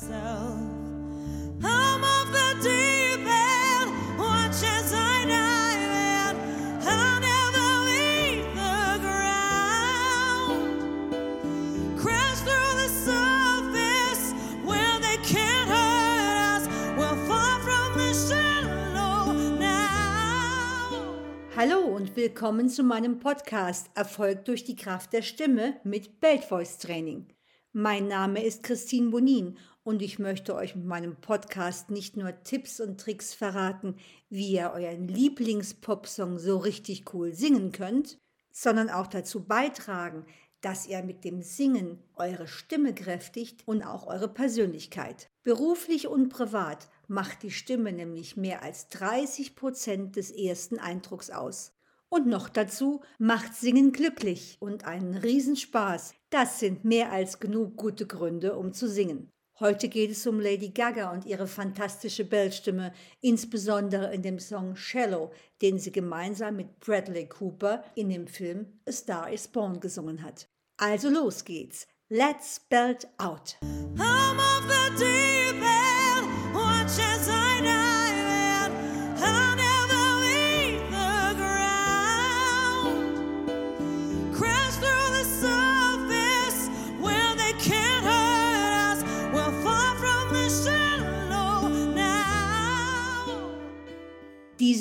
now. Hallo und willkommen zu meinem Podcast Erfolg durch die Kraft der Stimme mit Belt Voice Training. Mein Name ist Christine Bonin und ich möchte euch mit meinem Podcast nicht nur Tipps und Tricks verraten, wie ihr euren Lieblingspopsong so richtig cool singen könnt, sondern auch dazu beitragen, dass ihr mit dem Singen eure Stimme kräftigt und auch eure Persönlichkeit. Beruflich und privat macht die Stimme nämlich mehr als 30 Prozent des ersten Eindrucks aus. Und noch dazu macht Singen glücklich und einen Riesenspaß. Das sind mehr als genug gute Gründe, um zu singen. Heute geht es um Lady Gaga und ihre fantastische Bellstimme, insbesondere in dem Song Shallow, den sie gemeinsam mit Bradley Cooper in dem Film A Star is Born gesungen hat. Also los geht's. Let's belt out.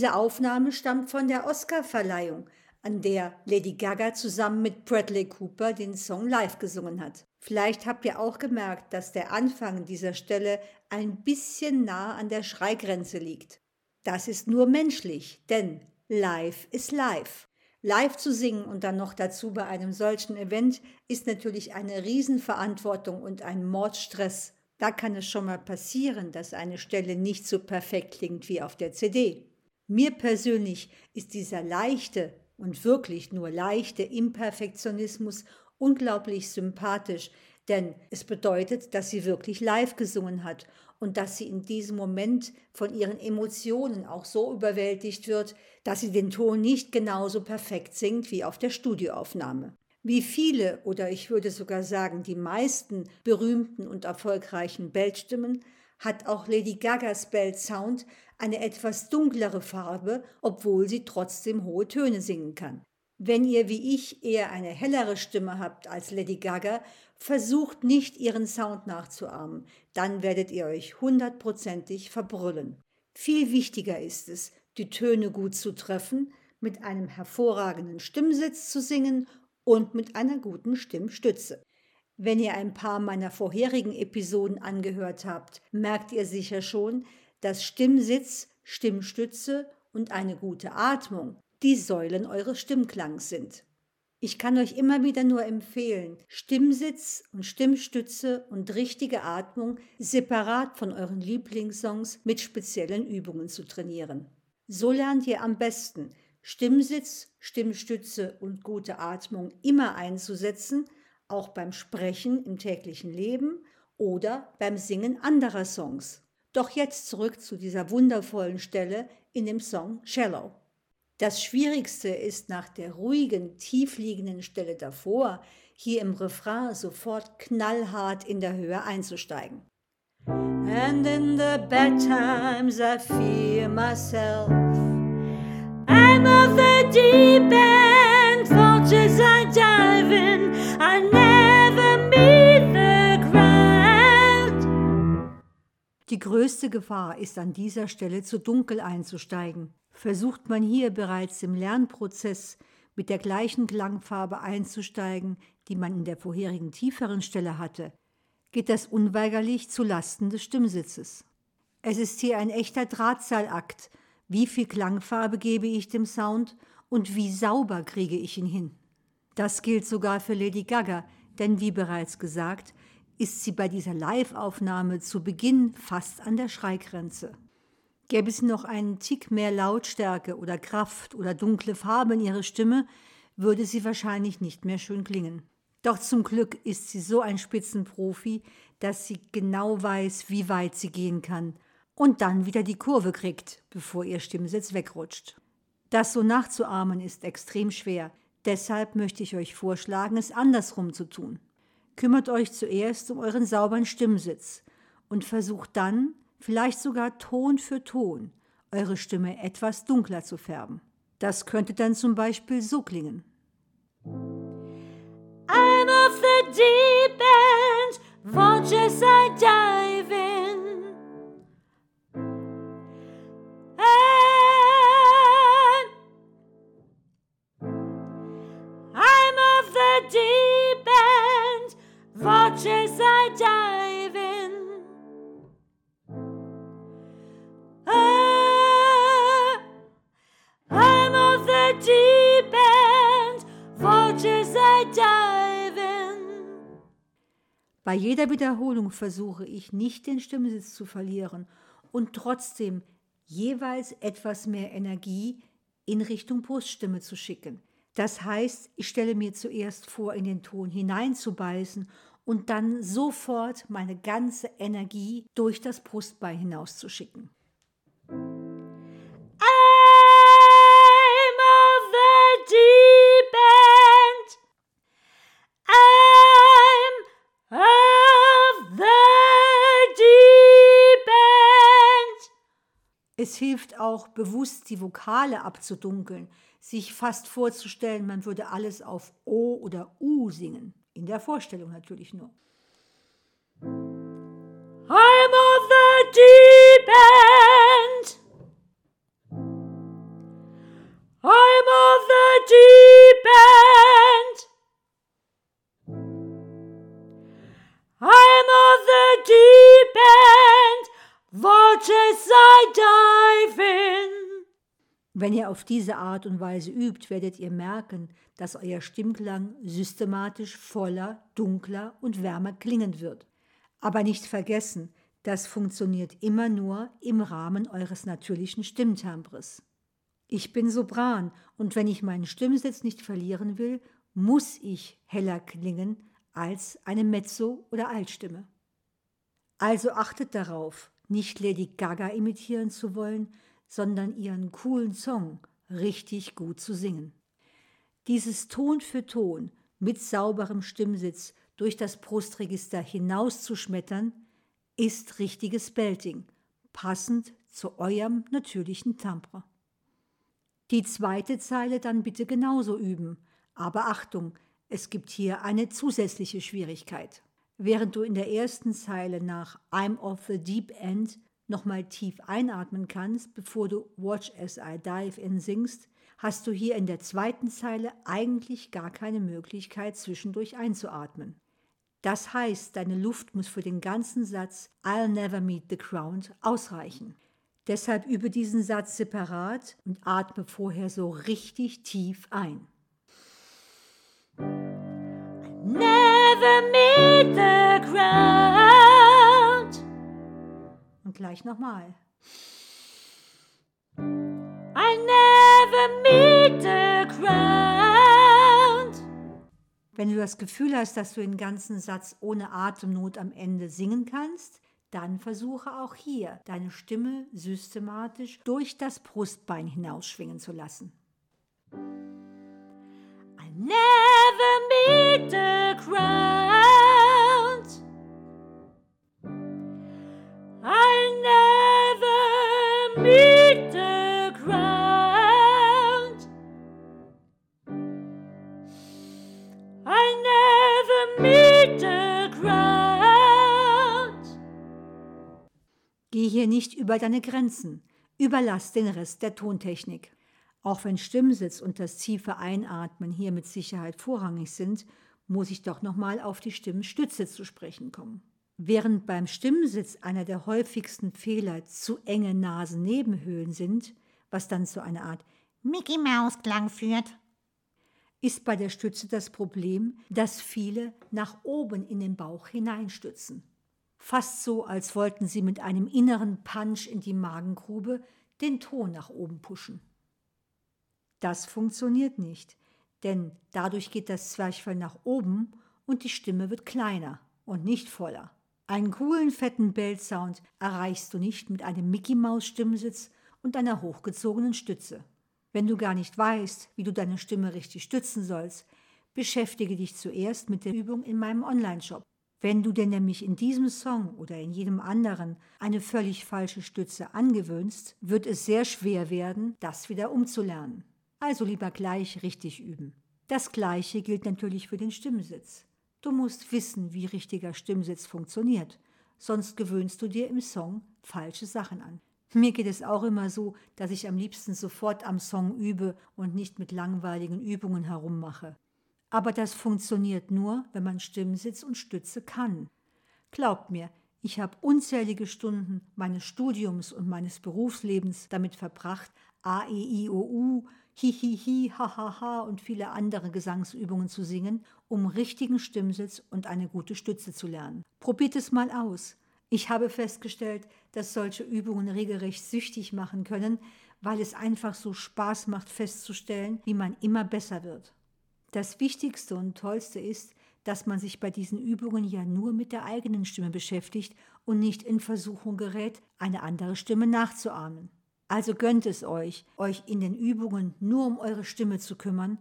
Diese Aufnahme stammt von der Oscarverleihung, an der Lady Gaga zusammen mit Bradley Cooper den Song live gesungen hat. Vielleicht habt ihr auch gemerkt, dass der Anfang dieser Stelle ein bisschen nah an der Schreigrenze liegt. Das ist nur menschlich, denn live ist live. Live zu singen und dann noch dazu bei einem solchen Event ist natürlich eine Riesenverantwortung und ein Mordstress. Da kann es schon mal passieren, dass eine Stelle nicht so perfekt klingt wie auf der CD. Mir persönlich ist dieser leichte und wirklich nur leichte Imperfektionismus unglaublich sympathisch, denn es bedeutet, dass sie wirklich live gesungen hat und dass sie in diesem Moment von ihren Emotionen auch so überwältigt wird, dass sie den Ton nicht genauso perfekt singt wie auf der Studioaufnahme. Wie viele oder ich würde sogar sagen die meisten berühmten und erfolgreichen Beltstimmen hat auch Lady Gagas Belt Sound eine etwas dunklere Farbe, obwohl sie trotzdem hohe Töne singen kann. Wenn ihr wie ich eher eine hellere Stimme habt als Lady Gaga, versucht nicht ihren Sound nachzuahmen, dann werdet ihr euch hundertprozentig verbrüllen. Viel wichtiger ist es, die Töne gut zu treffen, mit einem hervorragenden Stimmsitz zu singen und mit einer guten Stimmstütze. Wenn ihr ein paar meiner vorherigen Episoden angehört habt, merkt ihr sicher schon, dass Stimmsitz, Stimmstütze und eine gute Atmung die Säulen eures Stimmklangs sind. Ich kann euch immer wieder nur empfehlen, Stimmsitz und Stimmstütze und richtige Atmung separat von euren Lieblingssongs mit speziellen Übungen zu trainieren. So lernt ihr am besten, Stimmsitz, Stimmstütze und gute Atmung immer einzusetzen, auch beim Sprechen im täglichen Leben oder beim Singen anderer Songs. Doch jetzt zurück zu dieser wundervollen Stelle in dem Song Shallow. Das Schwierigste ist nach der ruhigen, tiefliegenden Stelle davor, hier im Refrain sofort knallhart in der Höhe einzusteigen. And in the bad times I fear myself. I'm of the deep größte Gefahr ist an dieser Stelle zu dunkel einzusteigen. Versucht man hier bereits im Lernprozess mit der gleichen Klangfarbe einzusteigen, die man in der vorherigen tieferen Stelle hatte, geht das unweigerlich zu Lasten des Stimmsitzes. Es ist hier ein echter Drahtseilakt. Wie viel Klangfarbe gebe ich dem Sound und wie sauber kriege ich ihn hin? Das gilt sogar für Lady Gaga, denn wie bereits gesagt, ist sie bei dieser Live-Aufnahme zu Beginn fast an der Schreigrenze. Gäbe es noch einen Tick mehr Lautstärke oder Kraft oder dunkle Farbe in ihrer Stimme, würde sie wahrscheinlich nicht mehr schön klingen. Doch zum Glück ist sie so ein Spitzenprofi, dass sie genau weiß, wie weit sie gehen kann und dann wieder die Kurve kriegt, bevor ihr Stimmsitz wegrutscht. Das so nachzuahmen ist extrem schwer. Deshalb möchte ich euch vorschlagen, es andersrum zu tun. Kümmert euch zuerst um euren sauberen Stimmsitz und versucht dann, vielleicht sogar Ton für Ton, eure Stimme etwas dunkler zu färben. Das könnte dann zum Beispiel so klingen. I'm off the deep end, vultures I dive in. Bei jeder Wiederholung versuche ich nicht den Stimmsitz zu verlieren und trotzdem jeweils etwas mehr Energie in Richtung Bruststimme zu schicken. Das heißt, ich stelle mir zuerst vor, in den Ton hineinzubeißen und dann sofort meine ganze Energie durch das Brustbein hinauszuschicken. Es hilft auch, bewusst die Vokale abzudunkeln, sich fast vorzustellen, man würde alles auf O oder U singen. In der Vorstellung natürlich nur. I'm of the deep end. I'm of the deep end. I'm of Wenn ihr auf diese Art und Weise übt, werdet ihr merken, dass euer Stimmklang systematisch voller, dunkler und wärmer klingen wird. Aber nicht vergessen, das funktioniert immer nur im Rahmen eures natürlichen Stimmtimbres. Ich bin Sopran und wenn ich meinen Stimmsitz nicht verlieren will, muss ich heller klingen als eine Mezzo- oder Altstimme. Also achtet darauf, nicht Lady Gaga imitieren zu wollen, sondern ihren coolen Song richtig gut zu singen. Dieses Ton für Ton mit sauberem Stimmsitz durch das Brustregister hinauszuschmettern, ist richtiges Belting, passend zu eurem natürlichen Timbre. Die zweite Zeile dann bitte genauso üben, aber Achtung, es gibt hier eine zusätzliche Schwierigkeit. Während du in der ersten Zeile nach I'm of the Deep End nochmal tief einatmen kannst, bevor du Watch as I Dive in singst, hast du hier in der zweiten Zeile eigentlich gar keine Möglichkeit, zwischendurch einzuatmen. Das heißt, deine Luft muss für den ganzen Satz I'll never meet the ground ausreichen. Deshalb übe diesen Satz separat und atme vorher so richtig tief ein. Never meet the ground. Gleich nochmal. I never meet the ground. Wenn du das Gefühl hast, dass du den ganzen Satz ohne Atemnot am Ende singen kannst, dann versuche auch hier deine Stimme systematisch durch das Brustbein hinausschwingen zu lassen. I never über deine Grenzen. Überlass den Rest der Tontechnik. Auch wenn Stimmsitz und das tiefe Einatmen hier mit Sicherheit vorrangig sind, muss ich doch nochmal auf die Stimmstütze zu sprechen kommen. Während beim Stimmsitz einer der häufigsten Fehler zu enge Nasennebenhöhlen sind, was dann zu einer Art Mickey Maus Klang führt. ist bei der Stütze das Problem, dass viele nach oben in den Bauch hineinstützen. Fast so, als wollten sie mit einem inneren Punch in die Magengrube den Ton nach oben pushen. Das funktioniert nicht, denn dadurch geht das Zwerchfell nach oben und die Stimme wird kleiner und nicht voller. Einen coolen, fetten Bellsound erreichst du nicht mit einem Mickey-Maus-Stimmsitz und einer hochgezogenen Stütze. Wenn du gar nicht weißt, wie du deine Stimme richtig stützen sollst, beschäftige dich zuerst mit der Übung in meinem Online-Shop. Wenn du dir nämlich in diesem Song oder in jedem anderen eine völlig falsche Stütze angewöhnst, wird es sehr schwer werden, das wieder umzulernen. Also lieber gleich richtig üben. Das gleiche gilt natürlich für den Stimmsitz. Du musst wissen, wie richtiger Stimmsitz funktioniert, sonst gewöhnst du dir im Song falsche Sachen an. Mir geht es auch immer so, dass ich am liebsten sofort am Song übe und nicht mit langweiligen Übungen herummache. Aber das funktioniert nur, wenn man Stimmsitz und Stütze kann. Glaubt mir, ich habe unzählige Stunden meines Studiums und meines Berufslebens damit verbracht, A, E, I, O, U, Hi, Hi, Hi, Ha, Ha, Ha und viele andere Gesangsübungen zu singen, um richtigen Stimmsitz und eine gute Stütze zu lernen. Probiert es mal aus. Ich habe festgestellt, dass solche Übungen regelrecht süchtig machen können, weil es einfach so Spaß macht festzustellen, wie man immer besser wird. Das Wichtigste und Tollste ist, dass man sich bei diesen Übungen ja nur mit der eigenen Stimme beschäftigt und nicht in Versuchung gerät, eine andere Stimme nachzuahmen. Also gönnt es euch, euch in den Übungen nur um eure Stimme zu kümmern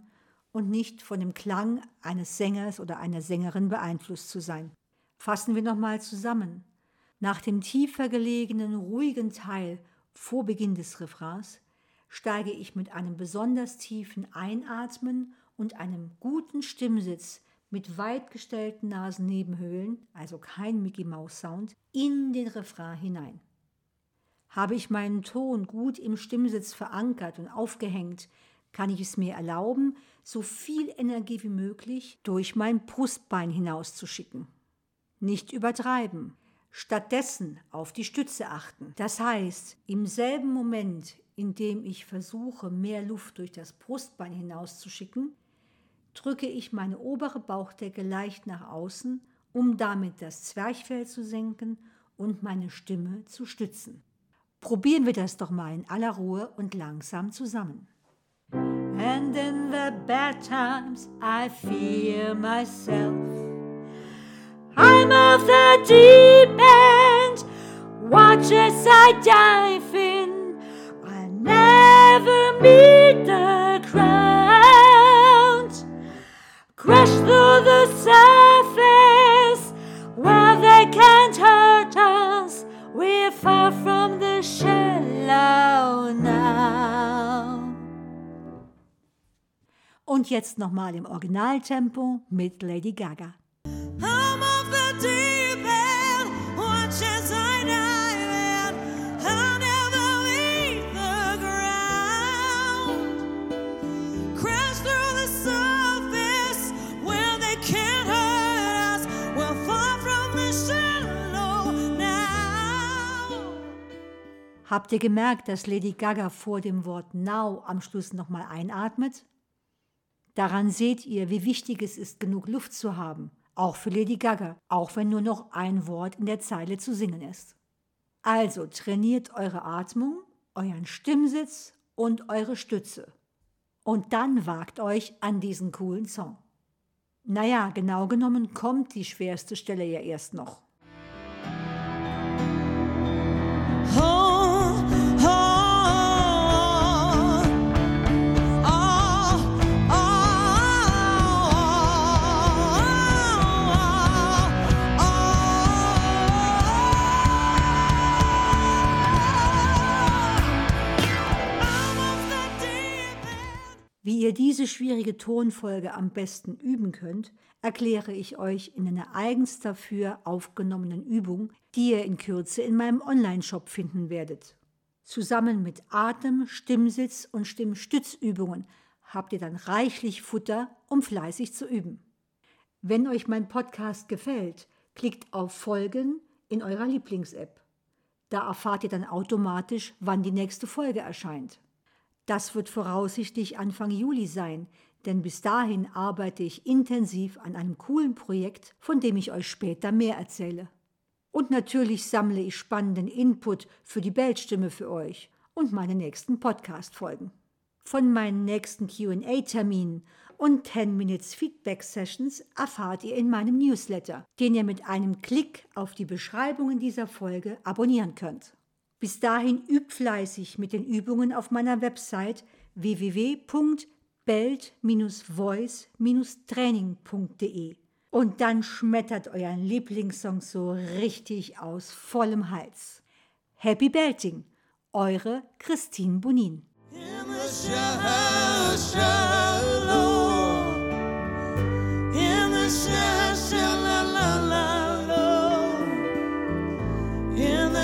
und nicht von dem Klang eines Sängers oder einer Sängerin beeinflusst zu sein. Fassen wir nochmal zusammen. Nach dem tiefer gelegenen, ruhigen Teil vor Beginn des Refrains steige ich mit einem besonders tiefen Einatmen und einem guten Stimmsitz mit weit gestellten Nasennebenhöhlen, also kein Mickey Mouse Sound, in den Refrain hinein. Habe ich meinen Ton gut im Stimmsitz verankert und aufgehängt, kann ich es mir erlauben, so viel Energie wie möglich durch mein Brustbein hinauszuschicken. Nicht übertreiben. Stattdessen auf die Stütze achten. Das heißt, im selben Moment, in dem ich versuche, mehr Luft durch das Brustbein hinauszuschicken, drücke ich meine obere Bauchdecke leicht nach außen, um damit das Zwerchfell zu senken und meine Stimme zu stützen. Probieren wir das doch mal in aller Ruhe und langsam zusammen. And in the bad times I fear myself. I'm of the deep end. Watch as I dive Crash through the surface where they can't hurt us. We're far from the shallow now. Und jetzt nochmal im Originaltempo mit Lady Gaga. Habt ihr gemerkt, dass Lady Gaga vor dem Wort Now am Schluss nochmal einatmet? Daran seht ihr, wie wichtig es ist, genug Luft zu haben, auch für Lady Gaga, auch wenn nur noch ein Wort in der Zeile zu singen ist. Also trainiert eure Atmung, euren Stimmsitz und eure Stütze. Und dann wagt euch an diesen coolen Song. Naja, genau genommen kommt die schwerste Stelle ja erst noch. Ihr diese schwierige Tonfolge am besten üben könnt, erkläre ich euch in einer eigens dafür aufgenommenen Übung, die ihr in Kürze in meinem Online-Shop finden werdet. Zusammen mit Atem-, Stimmsitz- und Stimmstützübungen habt ihr dann reichlich Futter, um fleißig zu üben. Wenn euch mein Podcast gefällt, klickt auf Folgen in eurer Lieblings-App. Da erfahrt ihr dann automatisch, wann die nächste Folge erscheint. Das wird voraussichtlich Anfang Juli sein, denn bis dahin arbeite ich intensiv an einem coolen Projekt, von dem ich euch später mehr erzähle. Und natürlich sammle ich spannenden Input für die Bellstimme für euch und meine nächsten Podcast-Folgen. Von meinen nächsten QA-Terminen und 10 Minutes Feedback Sessions erfahrt ihr in meinem Newsletter, den ihr mit einem Klick auf die Beschreibungen dieser Folge abonnieren könnt. Bis dahin übt fleißig mit den Übungen auf meiner Website www.belt-voice-training.de Und dann schmettert euren Lieblingssong so richtig aus vollem Hals. Happy Belting, eure Christine Bonin. In